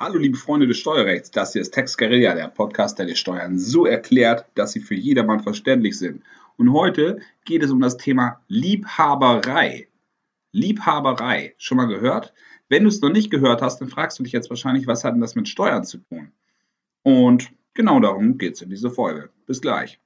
Hallo liebe Freunde des Steuerrechts, das hier ist Tex Guerilla, der Podcast, der die Steuern so erklärt, dass sie für jedermann verständlich sind. Und heute geht es um das Thema Liebhaberei. Liebhaberei, schon mal gehört? Wenn du es noch nicht gehört hast, dann fragst du dich jetzt wahrscheinlich, was hat denn das mit Steuern zu tun? Und genau darum geht es in dieser Folge. Bis gleich.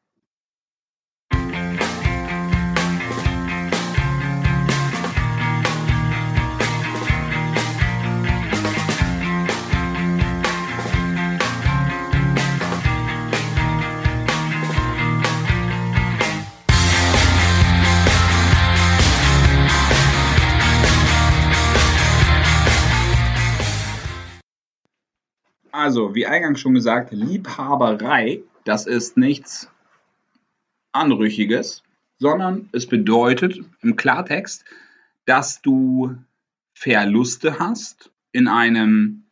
Also, wie eingangs schon gesagt, Liebhaberei, das ist nichts Anrüchiges, sondern es bedeutet im Klartext, dass du Verluste hast in einem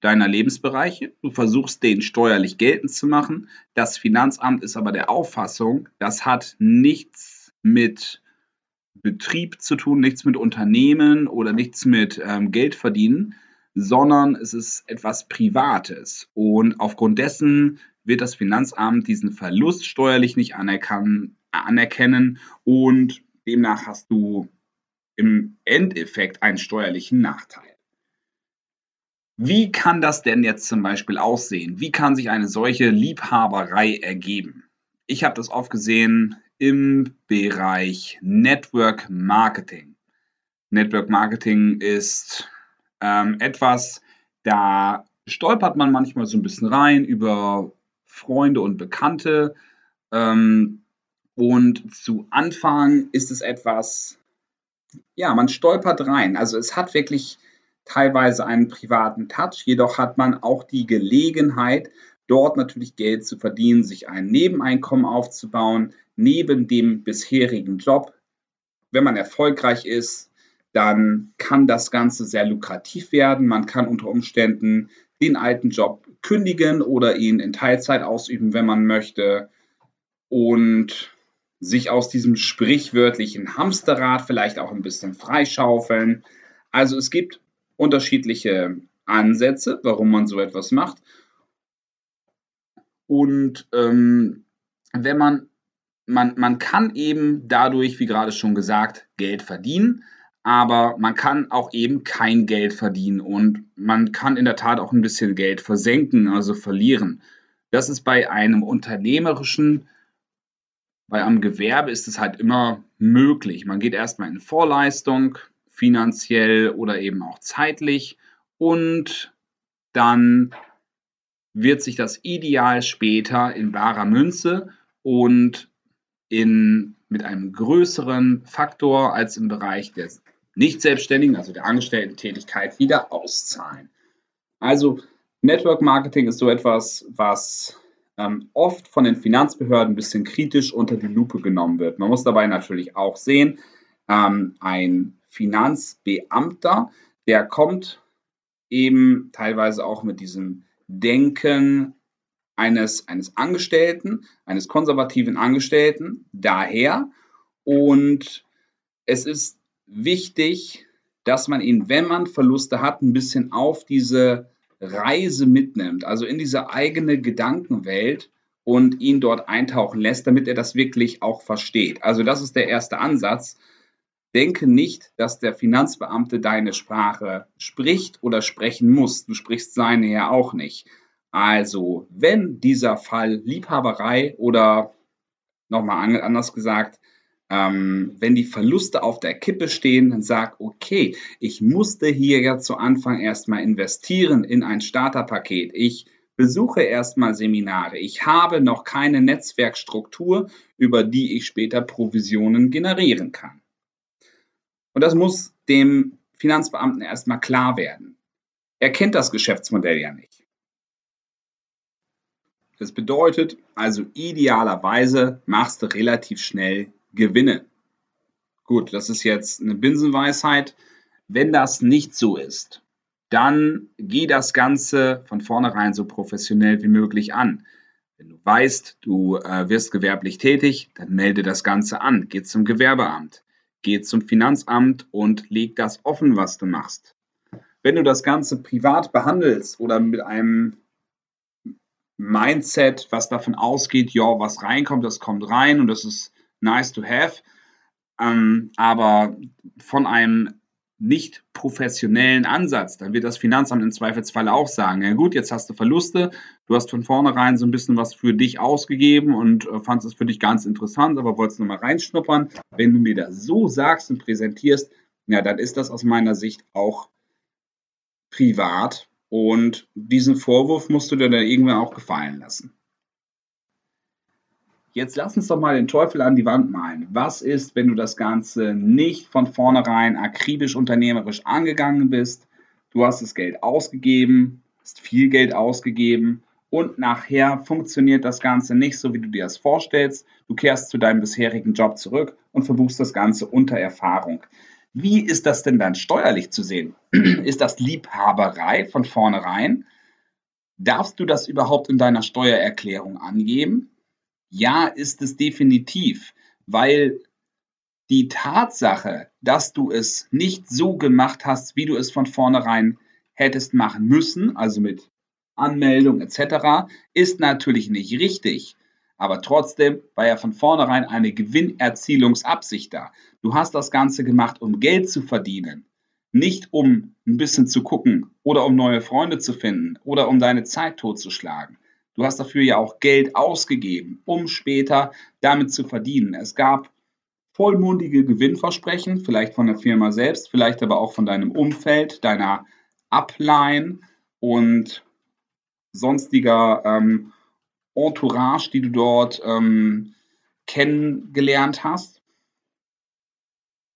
deiner Lebensbereiche. Du versuchst, den steuerlich geltend zu machen. Das Finanzamt ist aber der Auffassung, das hat nichts mit Betrieb zu tun, nichts mit Unternehmen oder nichts mit ähm, Geld verdienen, sondern es ist etwas Privates. Und aufgrund dessen wird das Finanzamt diesen Verlust steuerlich nicht anerkennen und demnach hast du im Endeffekt einen steuerlichen Nachteil. Wie kann das denn jetzt zum Beispiel aussehen? Wie kann sich eine solche Liebhaberei ergeben? Ich habe das oft gesehen im Bereich Network Marketing. Network Marketing ist ähm, etwas, da stolpert man manchmal so ein bisschen rein über Freunde und Bekannte. Ähm, und zu Anfang ist es etwas, ja, man stolpert rein. Also es hat wirklich teilweise einen privaten Touch, jedoch hat man auch die Gelegenheit, dort natürlich Geld zu verdienen, sich ein Nebeneinkommen aufzubauen, neben dem bisherigen Job. Wenn man erfolgreich ist, dann kann das Ganze sehr lukrativ werden. Man kann unter Umständen den alten Job kündigen oder ihn in Teilzeit ausüben, wenn man möchte. Und sich aus diesem sprichwörtlichen Hamsterrad vielleicht auch ein bisschen freischaufeln. Also es gibt unterschiedliche Ansätze, warum man so etwas macht. Und ähm, wenn man, man, man kann eben dadurch, wie gerade schon gesagt, Geld verdienen aber man kann auch eben kein Geld verdienen und man kann in der Tat auch ein bisschen Geld versenken, also verlieren. Das ist bei einem unternehmerischen, bei einem Gewerbe ist es halt immer möglich. Man geht erstmal in Vorleistung, finanziell oder eben auch zeitlich und dann wird sich das ideal später in barer Münze und in, mit einem größeren Faktor als im Bereich des nicht-Selbstständigen, also der Angestellten-Tätigkeit, wieder auszahlen. Also Network Marketing ist so etwas, was ähm, oft von den Finanzbehörden ein bisschen kritisch unter die Lupe genommen wird. Man muss dabei natürlich auch sehen, ähm, ein Finanzbeamter, der kommt eben teilweise auch mit diesem Denken eines, eines Angestellten, eines konservativen Angestellten daher. Und es ist wichtig, dass man ihn, wenn man Verluste hat, ein bisschen auf diese Reise mitnimmt, also in diese eigene Gedankenwelt und ihn dort eintauchen lässt, damit er das wirklich auch versteht. Also das ist der erste Ansatz. Denke nicht, dass der Finanzbeamte deine Sprache spricht oder sprechen muss. Du sprichst seine ja auch nicht. Also, wenn dieser Fall Liebhaberei oder nochmal anders gesagt, ähm, wenn die Verluste auf der Kippe stehen, dann sag, okay, ich musste hier ja zu Anfang erstmal investieren in ein Starterpaket. Ich besuche erstmal Seminare. Ich habe noch keine Netzwerkstruktur, über die ich später Provisionen generieren kann. Und das muss dem Finanzbeamten erstmal klar werden. Er kennt das Geschäftsmodell ja nicht. Das bedeutet also idealerweise machst du relativ schnell gewinne. Gut, das ist jetzt eine Binsenweisheit. Wenn das nicht so ist, dann geh das Ganze von vornherein so professionell wie möglich an. Wenn du weißt, du äh, wirst gewerblich tätig, dann melde das Ganze an. Geh zum Gewerbeamt, geh zum Finanzamt und leg das offen, was du machst. Wenn du das Ganze privat behandelst oder mit einem Mindset, was davon ausgeht, ja, was reinkommt, das kommt rein und das ist nice to have, ähm, aber von einem nicht professionellen Ansatz, dann wird das Finanzamt im Zweifelsfall auch sagen, ja gut, jetzt hast du Verluste, du hast von vornherein so ein bisschen was für dich ausgegeben und äh, fandest es für dich ganz interessant, aber wolltest nochmal reinschnuppern. Wenn du mir das so sagst und präsentierst, ja, dann ist das aus meiner Sicht auch privat und diesen Vorwurf musst du dir dann irgendwann auch gefallen lassen. Jetzt lass uns doch mal den Teufel an die Wand malen. Was ist, wenn du das Ganze nicht von vornherein akribisch unternehmerisch angegangen bist? Du hast das Geld ausgegeben, hast viel Geld ausgegeben und nachher funktioniert das Ganze nicht so, wie du dir das vorstellst. Du kehrst zu deinem bisherigen Job zurück und verbuchst das Ganze unter Erfahrung. Wie ist das denn dann steuerlich zu sehen? Ist das Liebhaberei von vornherein? Darfst du das überhaupt in deiner Steuererklärung angeben? Ja, ist es definitiv, weil die Tatsache, dass du es nicht so gemacht hast, wie du es von vornherein hättest machen müssen, also mit Anmeldung etc., ist natürlich nicht richtig. Aber trotzdem war ja von vornherein eine Gewinnerzielungsabsicht da. Du hast das Ganze gemacht, um Geld zu verdienen, nicht um ein bisschen zu gucken oder um neue Freunde zu finden oder um deine Zeit totzuschlagen. Du hast dafür ja auch Geld ausgegeben, um später damit zu verdienen. Es gab vollmundige Gewinnversprechen, vielleicht von der Firma selbst, vielleicht aber auch von deinem Umfeld, deiner Upline und sonstiger ähm, Entourage, die du dort ähm, kennengelernt hast.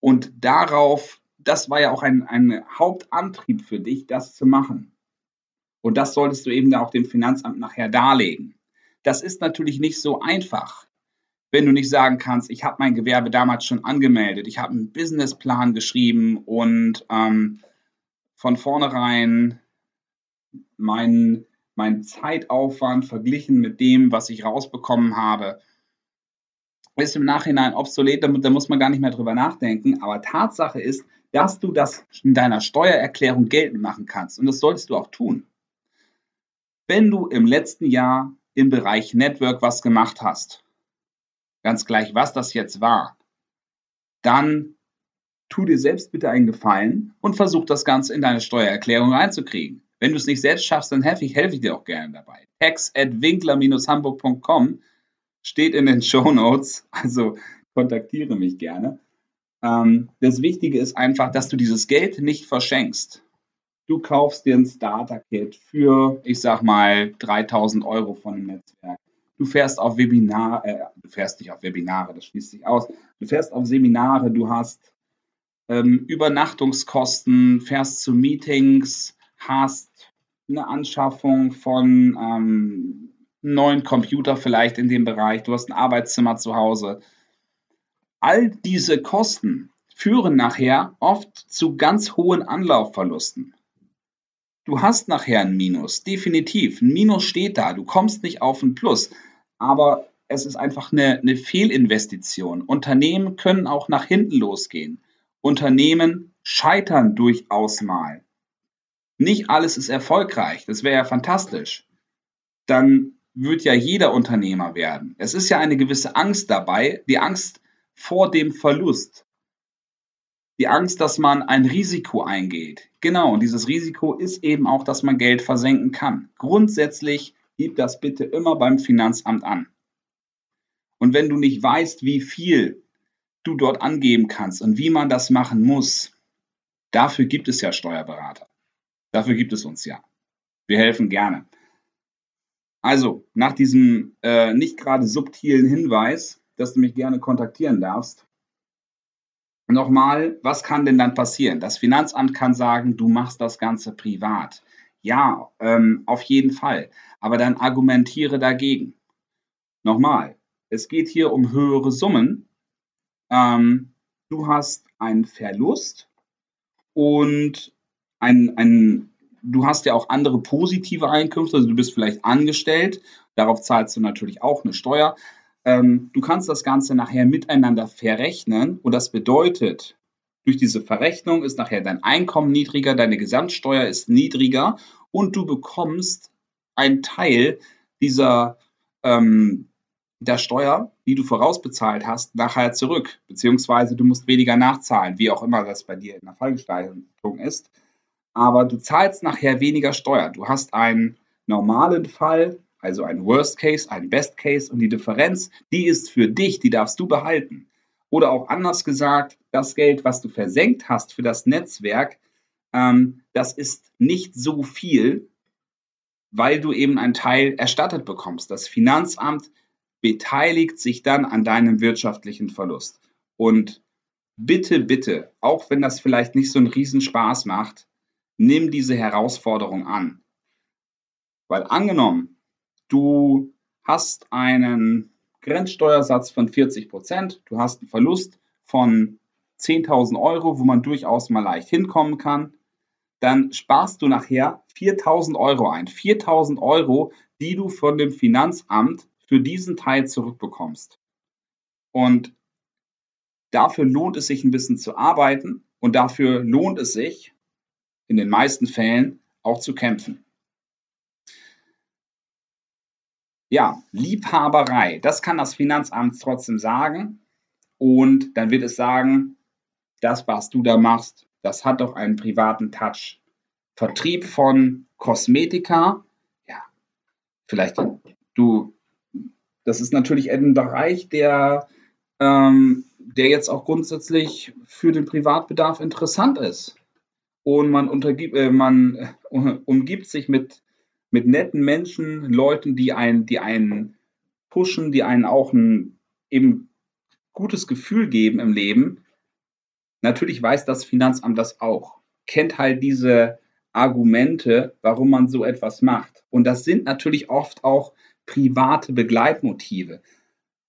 Und darauf, das war ja auch ein, ein Hauptantrieb für dich, das zu machen. Und das solltest du eben auch dem Finanzamt nachher darlegen. Das ist natürlich nicht so einfach, wenn du nicht sagen kannst, ich habe mein Gewerbe damals schon angemeldet, ich habe einen Businessplan geschrieben und ähm, von vornherein meinen mein Zeitaufwand verglichen mit dem, was ich rausbekommen habe, ist im Nachhinein obsolet, da muss man gar nicht mehr drüber nachdenken. Aber Tatsache ist, dass du das in deiner Steuererklärung geltend machen kannst. Und das solltest du auch tun. Wenn du im letzten Jahr im Bereich Network was gemacht hast, ganz gleich, was das jetzt war, dann tu dir selbst bitte einen Gefallen und versuch das Ganze in deine Steuererklärung reinzukriegen. Wenn du es nicht selbst schaffst, dann helfe ich, helfe ich dir auch gerne dabei. tax at winkler-hamburg.com steht in den Show Notes, also kontaktiere mich gerne. Ähm, das Wichtige ist einfach, dass du dieses Geld nicht verschenkst. Du kaufst dir ein Starter-Kit für, ich sag mal, 3000 Euro von dem Netzwerk. Du fährst auf Webinare, äh, du fährst nicht auf Webinare, das schließt sich aus. Du fährst auf Seminare, du hast ähm, Übernachtungskosten, fährst zu Meetings, hast eine Anschaffung von ähm, neuen Computer vielleicht in dem Bereich, du hast ein Arbeitszimmer zu Hause. All diese Kosten führen nachher oft zu ganz hohen Anlaufverlusten. Du hast nachher ein Minus, definitiv. Ein Minus steht da, du kommst nicht auf ein Plus. Aber es ist einfach eine, eine Fehlinvestition. Unternehmen können auch nach hinten losgehen. Unternehmen scheitern durchaus mal. Nicht alles ist erfolgreich, das wäre ja fantastisch. Dann wird ja jeder Unternehmer werden. Es ist ja eine gewisse Angst dabei, die Angst vor dem Verlust die Angst, dass man ein Risiko eingeht. Genau, und dieses Risiko ist eben auch, dass man Geld versenken kann. Grundsätzlich gib das bitte immer beim Finanzamt an. Und wenn du nicht weißt, wie viel du dort angeben kannst und wie man das machen muss, dafür gibt es ja Steuerberater. Dafür gibt es uns ja. Wir helfen gerne. Also, nach diesem äh, nicht gerade subtilen Hinweis, dass du mich gerne kontaktieren darfst, Nochmal, was kann denn dann passieren? Das Finanzamt kann sagen, du machst das Ganze privat. Ja, ähm, auf jeden Fall. Aber dann argumentiere dagegen. Nochmal, es geht hier um höhere Summen. Ähm, du hast einen Verlust und ein, ein, du hast ja auch andere positive Einkünfte. Also du bist vielleicht angestellt. Darauf zahlst du natürlich auch eine Steuer. Ähm, du kannst das Ganze nachher miteinander verrechnen und das bedeutet, Durch diese Verrechnung ist nachher dein Einkommen niedriger, deine Gesamtsteuer ist niedriger und du bekommst einen Teil dieser ähm, der Steuer, die du vorausbezahlt hast, nachher zurück, beziehungsweise du musst weniger nachzahlen, wie auch immer das bei dir in der Fallgestaltung ist. Aber du zahlst nachher weniger Steuer. Du hast einen normalen Fall, also einen Worst Case, einen Best Case und die Differenz, die ist für dich, die darfst du behalten. Oder auch anders gesagt, das Geld, was du versenkt hast für das Netzwerk, ähm, das ist nicht so viel, weil du eben einen Teil erstattet bekommst. Das Finanzamt beteiligt sich dann an deinem wirtschaftlichen Verlust. Und bitte, bitte, auch wenn das vielleicht nicht so einen Riesenspaß macht, nimm diese Herausforderung an. Weil angenommen, du hast einen Grenzsteuersatz von 40 Prozent, du hast einen Verlust von 10.000 Euro, wo man durchaus mal leicht hinkommen kann, dann sparst du nachher 4.000 Euro ein. 4.000 Euro, die du von dem Finanzamt für diesen Teil zurückbekommst. Und dafür lohnt es sich ein bisschen zu arbeiten und dafür lohnt es sich in den meisten Fällen auch zu kämpfen. Ja, Liebhaberei, das kann das Finanzamt trotzdem sagen. Und dann wird es sagen, das, was du da machst, das hat doch einen privaten Touch. Vertrieb von Kosmetika, ja, vielleicht du das ist natürlich ein Bereich, der, ähm, der jetzt auch grundsätzlich für den Privatbedarf interessant ist. Und man, untergibt, äh, man äh, umgibt sich mit, mit netten Menschen, Leuten, die einen, die einen pushen, die einen auch ein eben gutes Gefühl geben im Leben. Natürlich weiß das Finanzamt das auch, kennt halt diese Argumente, warum man so etwas macht. Und das sind natürlich oft auch private Begleitmotive.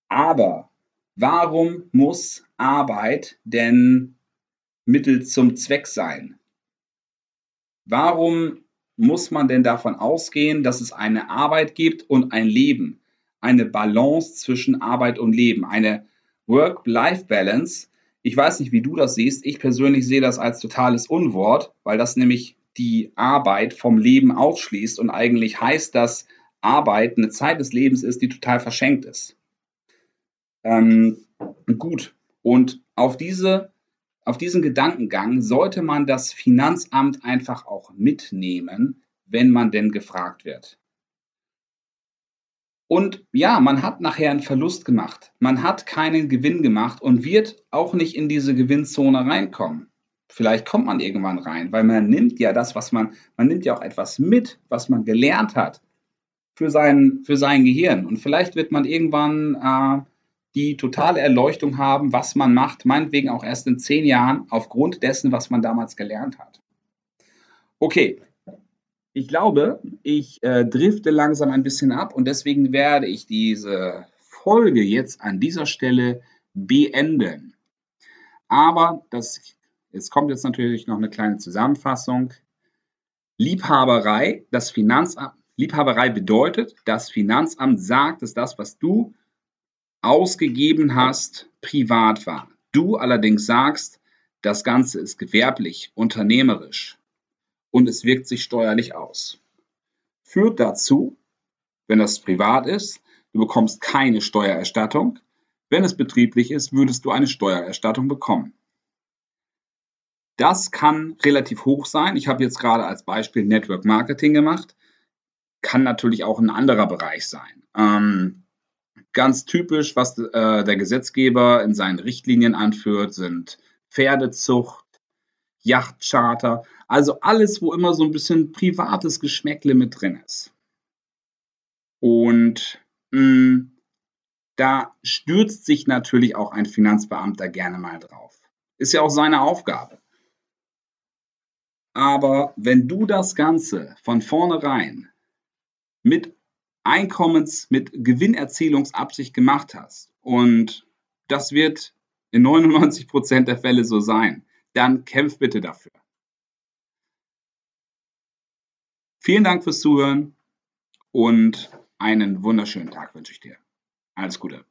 Aber warum muss Arbeit denn Mittel zum Zweck sein? Warum muss man denn davon ausgehen, dass es eine Arbeit gibt und ein Leben? Eine Balance zwischen Arbeit und Leben, eine Work-Life-Balance. Ich weiß nicht, wie du das siehst. Ich persönlich sehe das als totales Unwort, weil das nämlich die Arbeit vom Leben ausschließt und eigentlich heißt das, Arbeit eine Zeit des Lebens ist, die total verschenkt ist. Ähm, gut, und auf, diese, auf diesen Gedankengang sollte man das Finanzamt einfach auch mitnehmen, wenn man denn gefragt wird. Und ja, man hat nachher einen Verlust gemacht. Man hat keinen Gewinn gemacht und wird auch nicht in diese Gewinnzone reinkommen. Vielleicht kommt man irgendwann rein, weil man nimmt ja das, was man, man nimmt ja auch etwas mit, was man gelernt hat für sein, für sein Gehirn. Und vielleicht wird man irgendwann äh, die totale Erleuchtung haben, was man macht, meinetwegen auch erst in zehn Jahren, aufgrund dessen, was man damals gelernt hat. Okay, ich glaube, ich äh, drifte langsam ein bisschen ab und deswegen werde ich diese Folge jetzt an dieser Stelle beenden. Aber das, es kommt jetzt natürlich noch eine kleine Zusammenfassung. Liebhaberei, das Finanzamt, Liebhaberei bedeutet, das Finanzamt sagt, dass das, was du ausgegeben hast, privat war. Du allerdings sagst, das Ganze ist gewerblich, unternehmerisch und es wirkt sich steuerlich aus. Führt dazu, wenn das privat ist, du bekommst keine Steuererstattung. Wenn es betrieblich ist, würdest du eine Steuererstattung bekommen. Das kann relativ hoch sein. Ich habe jetzt gerade als Beispiel Network Marketing gemacht kann natürlich auch ein anderer Bereich sein. Ähm, ganz typisch, was äh, der Gesetzgeber in seinen Richtlinien anführt, sind Pferdezucht, Yachtcharter, also alles, wo immer so ein bisschen privates Geschmäckle mit drin ist. Und mh, mm, da stürzt sich natürlich auch ein Finanzbeamter gerne mal drauf. Ist ja auch seine Aufgabe. Aber wenn du das Ganze von vornherein mit Einkommens-, mit Gewinnerzielungsabsicht gemacht hast, und das wird in 99 Prozent der Fälle so sein, dann kämpf bitte dafür. Vielen Dank fürs Zuhören und einen wunderschönen Tag wünsche ich dir. Alles Gute.